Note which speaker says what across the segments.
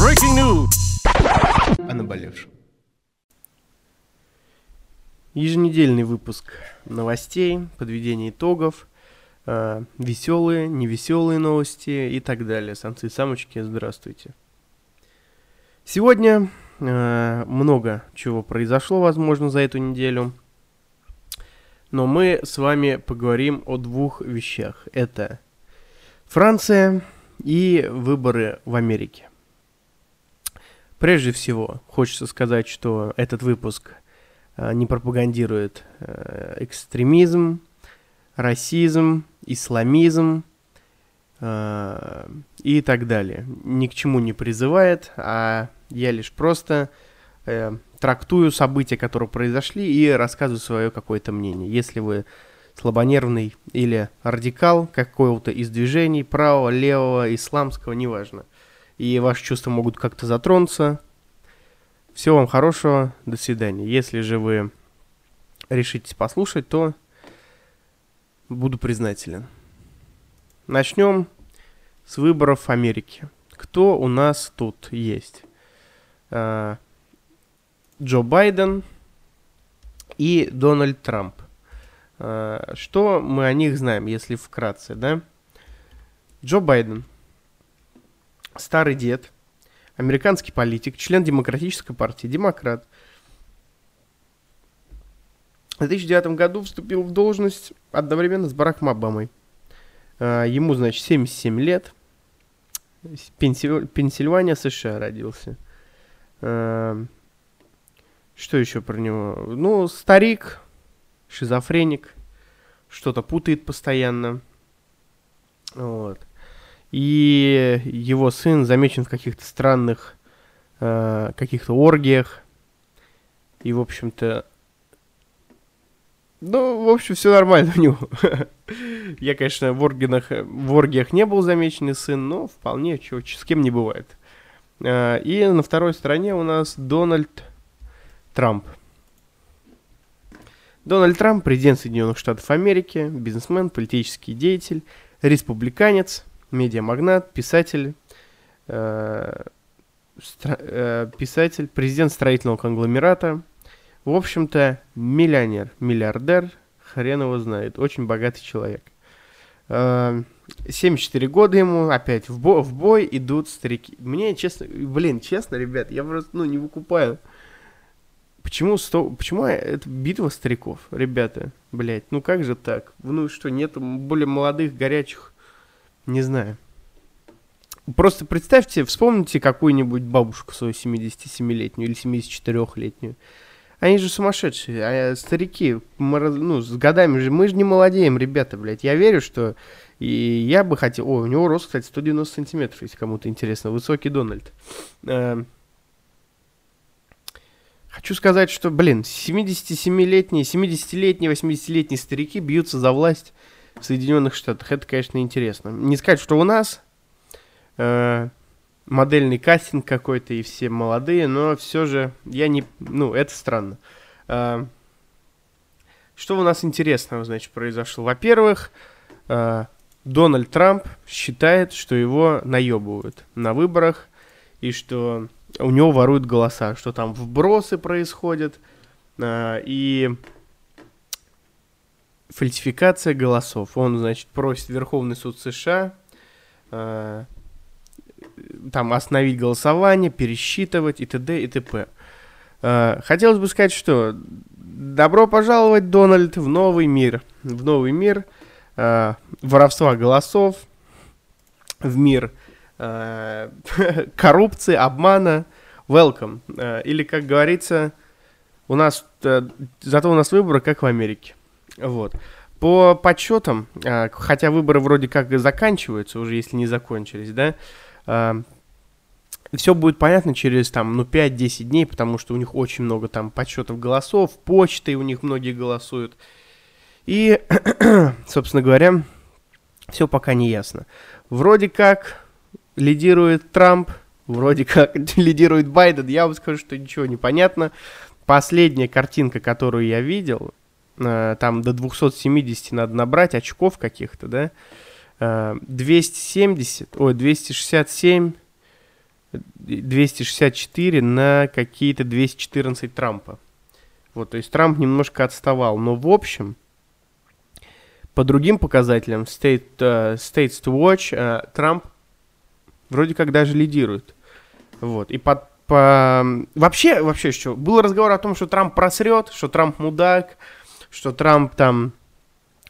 Speaker 1: Breaking news. О наболевшем. Еженедельный выпуск новостей, подведение итогов, э, веселые, невеселые новости и так далее. Самцы и самочки, здравствуйте. Сегодня э, много чего произошло, возможно, за эту неделю. Но мы с вами поговорим о двух вещах. Это Франция и выборы в Америке. Прежде всего, хочется сказать, что этот выпуск э, не пропагандирует э, экстремизм, расизм, исламизм э, и так далее. Ни к чему не призывает, а я лишь просто трактую события, которые произошли, и рассказываю свое какое-то мнение. Если вы слабонервный или радикал какого-то из движений, правого, левого, исламского, неважно – и ваши чувства могут как-то затронуться. Всего вам хорошего, до свидания. Если же вы решитесь послушать, то буду признателен. Начнем с выборов Америки. Кто у нас тут есть? А, Джо Байден и Дональд Трамп. А, что мы о них знаем, если вкратце, да? Джо Байден – старый дед, американский политик, член Демократической партии, демократ. В 2009 году вступил в должность одновременно с Бараком Обамой. А, ему, значит, 77 лет. Пенсильвания, США родился. Что еще про него? Ну, старик, шизофреник, что-то путает постоянно. Вот. И его сын замечен в каких-то странных э, каких-то оргиях. И, в общем-то, ну, в общем, все нормально у него. Я, конечно, в, оргинах, в оргиях не был замеченный сын, но вполне чего, с кем не бывает. Э, и на второй стороне у нас Дональд Трамп. Дональд Трамп, президент Соединенных Штатов Америки, бизнесмен, политический деятель, республиканец – медиамагнат, писатель, э, стро, э, писатель, президент строительного конгломерата. В общем-то, миллионер, миллиардер, хрен его знает, очень богатый человек. Э, 74 года ему, опять в, бо в бой идут старики. Мне, честно, блин, честно, ребят, я просто, ну, не выкупаю. Почему, сто... Почему это битва стариков, ребята, блядь, ну как же так? Ну что, нет более молодых, горячих не знаю. Просто представьте, вспомните какую-нибудь бабушку свою 77-летнюю или 74-летнюю. Они же сумасшедшие, а старики, мы, ну, с годами же, мы же не молодеем, ребята, блядь. Я верю, что и я бы хотел... О, у него рост, кстати, 190 сантиметров, если кому-то интересно. Высокий Дональд. Хочу сказать, что, блин, 77-летние, 70-летние, 80-летние старики бьются за власть в Соединенных Штатах. Это, конечно, интересно. Не сказать, что у нас э, модельный кастинг какой-то и все молодые, но все же я не... Ну, это странно. Э, что у нас интересного, значит, произошло? Во-первых, э, Дональд Трамп считает, что его наебывают на выборах и что у него воруют голоса, что там вбросы происходят. Э, и фальсификация голосов. Он, значит, просит Верховный суд США э, там остановить голосование, пересчитывать и т.д. и т.п. Э, хотелось бы сказать, что добро пожаловать, Дональд, в новый мир. В новый мир э, воровства голосов, в мир коррупции, обмана. Welcome. Э, или, как говорится, у нас, э, зато у нас выборы, как в Америке. Вот. По подсчетам, хотя выборы вроде как и заканчиваются, уже если не закончились, да, все будет понятно через там, ну, 5-10 дней, потому что у них очень много там подсчетов голосов, почты у них многие голосуют. И, собственно говоря, все пока не ясно. Вроде как лидирует Трамп, вроде как лидирует Байден, я вам скажу, что ничего не понятно. Последняя картинка, которую я видел, Э, там до 270 надо набрать очков каких-то, да, 270, ой, 267, 264 на какие-то 214 Трампа. Вот, то есть Трамп немножко отставал, но в общем, по другим показателям, State, uh, States to Watch, uh, Трамп вроде как даже лидирует. Вот, и по, по... Вообще, вообще, что, был разговор о том, что Трамп просрет, что Трамп мудак, что Трамп там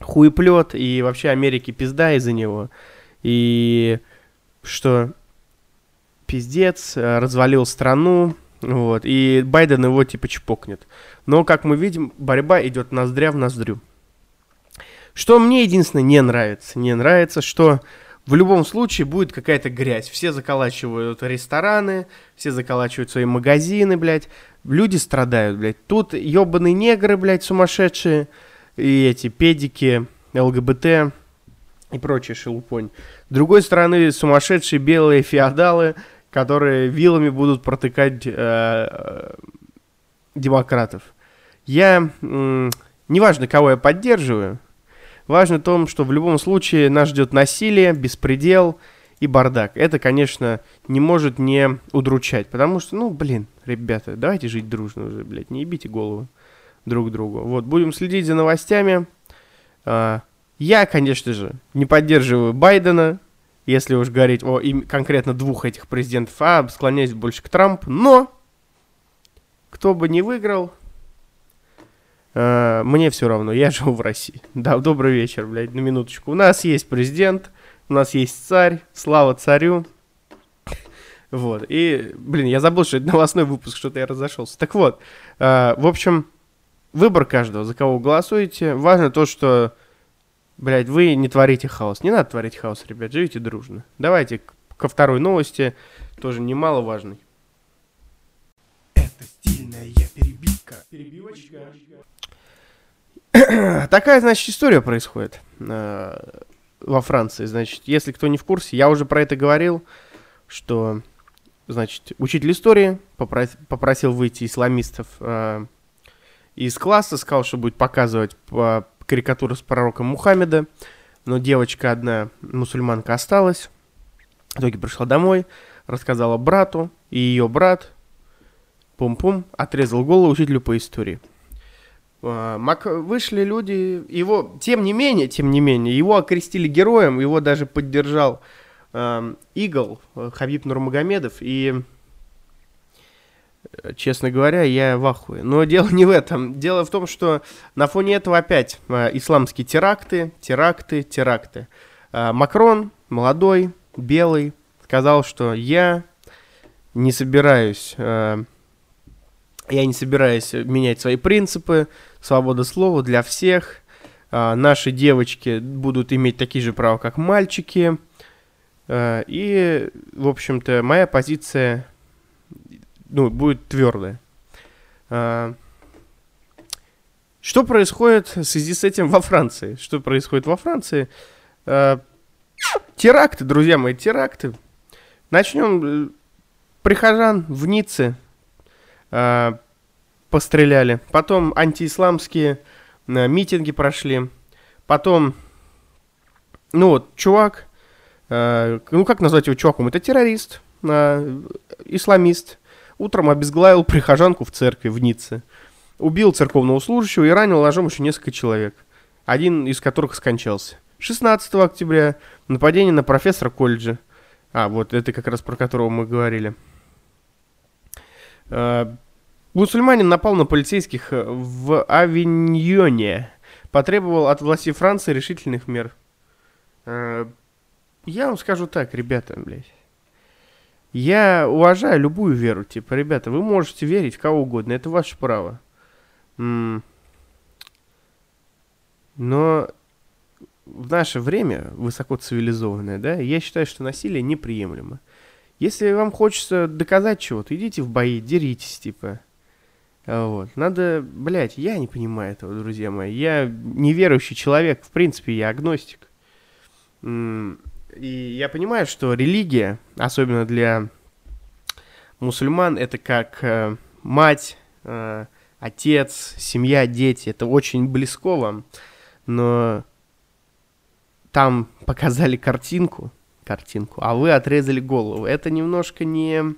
Speaker 1: хуеплет, и вообще Америке пизда из-за него. И что пиздец, развалил страну, вот, и Байден его типа чпокнет. Но, как мы видим, борьба идет ноздря в ноздрю. Что мне единственное не нравится? Не нравится, что в любом случае будет какая-то грязь. Все заколачивают рестораны, все заколачивают свои магазины, блядь. Люди страдают, блядь. Тут ебаные негры, блядь, сумасшедшие и эти педики, ЛГБТ и прочая шелупонь. С другой стороны, сумасшедшие белые феодалы, которые вилами будут протыкать э, демократов. Я, э, неважно, кого я поддерживаю, важно в том, что в любом случае нас ждет насилие, беспредел и бардак. Это, конечно, не может не удручать, потому что, ну, блин, ребята, давайте жить дружно уже, блядь, не ебите голову друг другу. Вот, будем следить за новостями. А, я, конечно же, не поддерживаю Байдена, если уж говорить о им, конкретно двух этих президентов, а склоняюсь больше к Трампу. Но, кто бы не выиграл, мне все равно, я живу в России. Да, добрый вечер, блядь, на минуточку. У нас есть президент, у нас есть царь, слава царю. Вот, и, блин, я забыл, что это новостной выпуск, что-то я разошелся. Так вот, э, в общем, выбор каждого, за кого вы голосуете. Важно то, что, блядь, вы не творите хаос. Не надо творить хаос, ребят, живите дружно. Давайте ко второй новости, тоже немаловажной. Перебивочка. Такая, значит, история происходит э, во Франции. Значит, если кто не в курсе, я уже про это говорил, что, значит, учитель истории попросил, попросил выйти исламистов э, из класса, сказал, что будет показывать по карикатуру с пророком Мухаммеда, но девочка одна, мусульманка, осталась. В итоге пришла домой, рассказала брату, и ее брат, пум-пум, отрезал голову учителю по истории. А, Мак... Вышли люди, его, тем не менее, тем не менее, его окрестили героем, его даже поддержал э, Игл Хабиб Нурмагомедов, и честно говоря, я в ахуе. Но дело не в этом. Дело в том, что на фоне этого опять э, исламские теракты, теракты, теракты. Э, Макрон, молодой, белый, сказал, что я не собираюсь, э, я не собираюсь менять свои принципы, свобода слова для всех. Э, наши девочки будут иметь такие же права, как мальчики. Э, и, в общем-то, моя позиция ну, будет твердая. А, что происходит в связи с этим во Франции? Что происходит во Франции? А, теракты, друзья мои, теракты. Начнем. Э, прихожан в Ницце а, постреляли. Потом антиисламские а, митинги прошли. Потом, ну вот, чувак, а, ну как назвать его чуваком? Это террорист, а, исламист, Утром обезглавил прихожанку в церкви в Ницце. Убил церковного служащего и ранил ножом еще несколько человек, один из которых скончался. 16 октября нападение на профессора колледжа. А, вот это как раз про которого мы говорили. А, мусульманин напал на полицейских в Авиньоне. Потребовал от власти Франции решительных мер. А, я вам скажу так, ребята, блядь. Я уважаю любую веру, типа, ребята, вы можете верить в кого угодно, это ваше право. Но в наше время, высоко цивилизованное, да, я считаю, что насилие неприемлемо. Если вам хочется доказать чего-то, идите в бои, деритесь, типа. Вот. Надо, блядь, я не понимаю этого, друзья мои. Я неверующий человек, в принципе, я агностик. И я понимаю, что религия, особенно для мусульман, это как э, мать, э, отец, семья, дети. Это очень близко вам. Но там показали картинку, картинку, а вы отрезали голову. Это немножко не,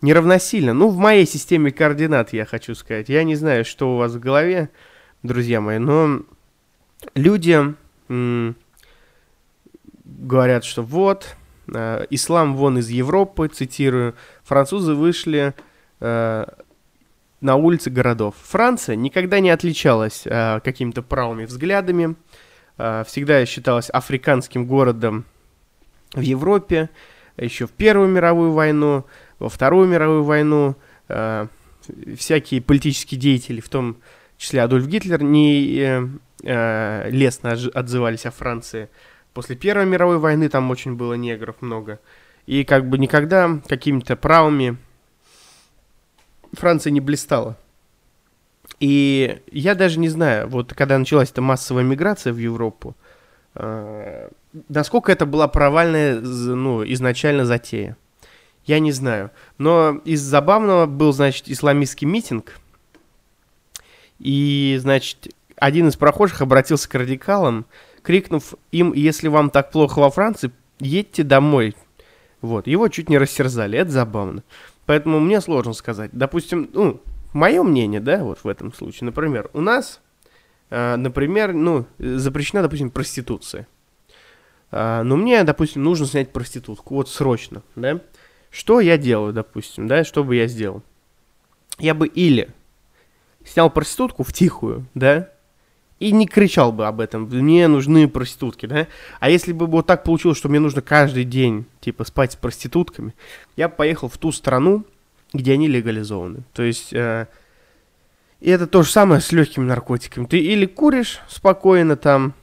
Speaker 1: не равносильно. Ну, в моей системе координат, я хочу сказать. Я не знаю, что у вас в голове, друзья мои, но люди говорят, что вот, э, ислам вон из Европы, цитирую, французы вышли э, на улицы городов. Франция никогда не отличалась э, какими-то правыми взглядами, э, всегда считалась африканским городом в Европе, еще в Первую мировую войну, во Вторую мировую войну. Э, всякие политические деятели, в том числе Адольф Гитлер, не э, э, лестно отзывались о Франции. После Первой мировой войны там очень было негров много. И как бы никогда какими-то правыми Франция не блистала. И я даже не знаю, вот когда началась эта массовая миграция в Европу, э, насколько это была провальная, ну, изначально затея. Я не знаю. Но из забавного был, значит, исламистский митинг. И, значит, один из прохожих обратился к радикалам, крикнув им, если вам так плохо во Франции, едьте домой. Вот, его чуть не растерзали, это забавно. Поэтому мне сложно сказать. Допустим, ну, мое мнение, да, вот в этом случае, например, у нас, э, например, ну, запрещена, допустим, проституция. Э, но мне, допустим, нужно снять проститутку, вот срочно, да. Что я делаю, допустим, да, что бы я сделал? Я бы или снял проститутку в тихую, да, и не кричал бы об этом, мне нужны проститутки, да? А если бы вот так получилось, что мне нужно каждый день, типа, спать с проститутками, я поехал в ту страну, где они легализованы. То есть, э, и это то же самое с легкими наркотиками. Ты или куришь спокойно там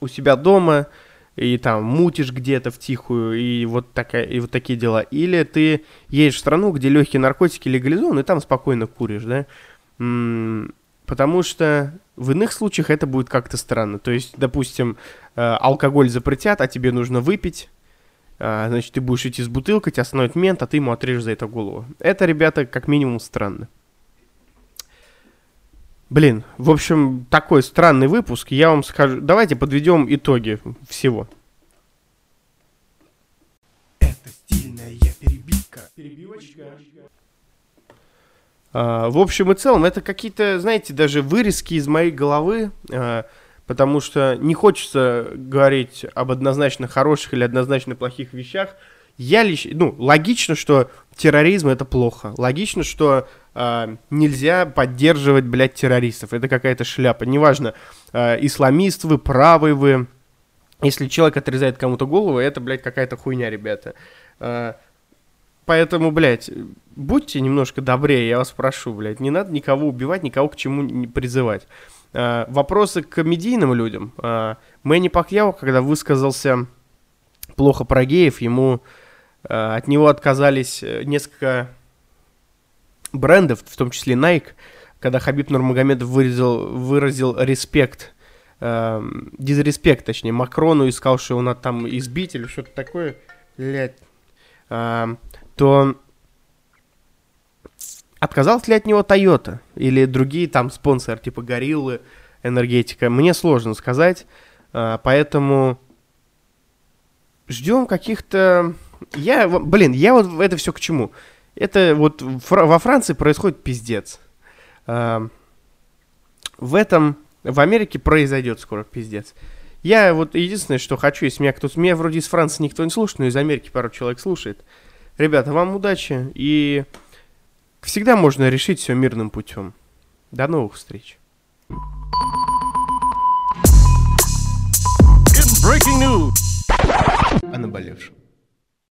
Speaker 1: у себя дома, и там мутишь где-то в тихую, и вот, такая, и вот такие дела. Или ты едешь в страну, где легкие наркотики легализованы, и там спокойно куришь, да? Потому что в иных случаях это будет как-то странно. То есть, допустим, э, алкоголь запретят, а тебе нужно выпить. Э, значит, ты будешь идти с бутылкой, тебя остановит мент, а ты ему отрежешь за это голову. Это, ребята, как минимум странно. Блин, в общем, такой странный выпуск. Я вам скажу... Давайте подведем итоги всего. Это стильная перебивка. Перебивочка. А, в общем и целом, это какие-то, знаете, даже вырезки из моей головы, а, потому что не хочется говорить об однозначно хороших или однозначно плохих вещах. Я лично, ну, логично, что терроризм это плохо. Логично, что э, нельзя поддерживать, блядь, террористов. Это какая-то шляпа. Неважно, э, исламист вы, правый вы. Если человек отрезает кому-то голову, это, блядь, какая-то хуйня, ребята. Э, Поэтому, блядь, будьте немножко добрее, я вас прошу, блядь. Не надо никого убивать, никого к чему не призывать. А, вопросы к комедийным людям. А, Мэнни Пакьяо, когда высказался плохо про геев, ему а, от него отказались э, несколько брендов, в том числе Nike, когда Хабиб Нурмагомедов выразил, выразил респект, э, дизреспект, точнее, Макрону и сказал, что он там избить или что-то такое. Блядь. Э, то отказалась ли от него Toyota или другие там спонсоры, типа Гориллы, энергетика, мне сложно сказать, а, поэтому ждем каких-то... Я, блин, я вот это все к чему? Это вот во Франции происходит пиздец. А, в этом, в Америке произойдет скоро пиздец. Я вот единственное, что хочу, если меня кто-то... Меня вроде из Франции никто не слушает, но из Америки пару человек слушает. Ребята, вам удачи и всегда можно решить все мирным путем. До новых встреч. Breaking news. О наболевшем.